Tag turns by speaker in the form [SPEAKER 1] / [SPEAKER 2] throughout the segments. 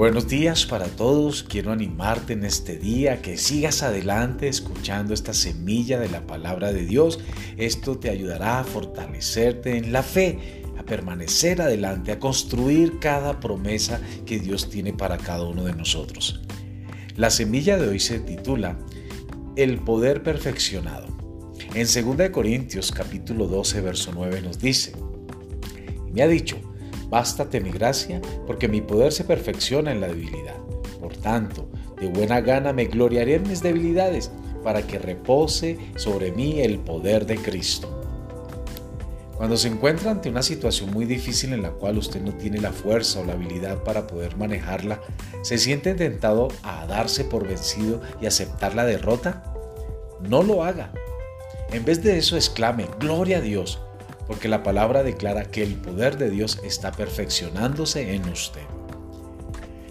[SPEAKER 1] Buenos días para todos. Quiero animarte en este día que sigas adelante escuchando esta semilla de la palabra de Dios. Esto te ayudará a fortalecerte en la fe, a permanecer adelante, a construir cada promesa que Dios tiene para cada uno de nosotros. La semilla de hoy se titula El poder perfeccionado. En 2 Corintios capítulo 12 verso 9 nos dice, me ha dicho, Bástate mi gracia, porque mi poder se perfecciona en la debilidad. Por tanto, de buena gana me gloriaré en mis debilidades, para que repose sobre mí el poder de Cristo. Cuando se encuentra ante una situación muy difícil en la cual usted no tiene la fuerza o la habilidad para poder manejarla, ¿se siente tentado a darse por vencido y aceptar la derrota? No lo haga. En vez de eso exclame, Gloria a Dios, porque la palabra declara que el poder de Dios está perfeccionándose en usted.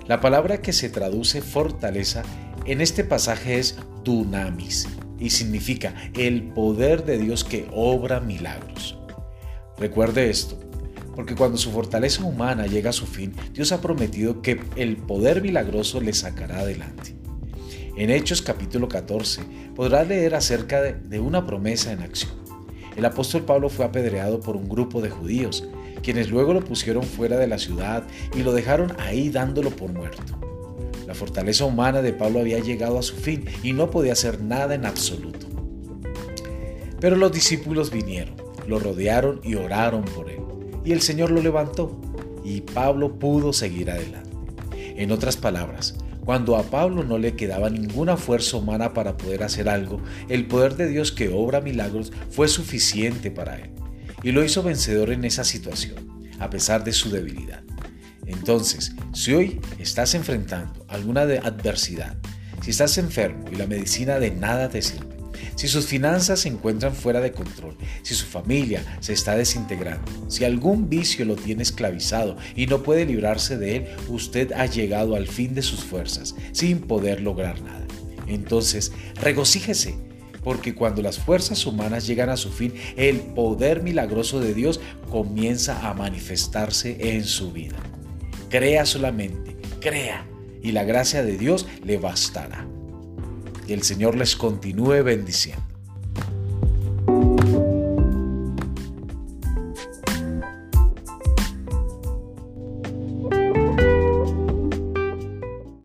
[SPEAKER 1] La palabra que se traduce fortaleza en este pasaje es dunamis y significa el poder de Dios que obra milagros. Recuerde esto, porque cuando su fortaleza humana llega a su fin, Dios ha prometido que el poder milagroso le sacará adelante. En Hechos capítulo 14 podrá leer acerca de, una promesa en acción. El apóstol Pablo fue apedreado por un grupo de judíos, quienes luego lo pusieron fuera de la ciudad y lo dejaron ahí dándolo por muerto. La fortaleza humana de Pablo había llegado a su fin y no podía hacer nada en absoluto. Pero los discípulos vinieron, lo rodearon y oraron por él, y el Señor lo levantó, y Pablo pudo seguir adelante. En otras palabras, cuando a Pablo no le quedaba ninguna fuerza humana para poder hacer algo, el poder de Dios que obra milagros fue suficiente para él y lo hizo vencedor en esa situación, a pesar de su debilidad. Entonces, si hoy estás enfrentando alguna adversidad, si estás enfermo y la medicina de nada te sirve, si sus finanzas se encuentran fuera de control, si su familia se está desintegrando, si algún vicio lo tiene esclavizado y no puede librarse de él, usted ha llegado al fin de sus fuerzas sin poder lograr nada. Entonces, regocíjese, porque cuando las fuerzas humanas llegan a su fin, el poder milagroso de Dios comienza a manifestarse en su vida. Crea solamente, crea, y la gracia de Dios le bastará. Que el Señor les continúe bendiciendo.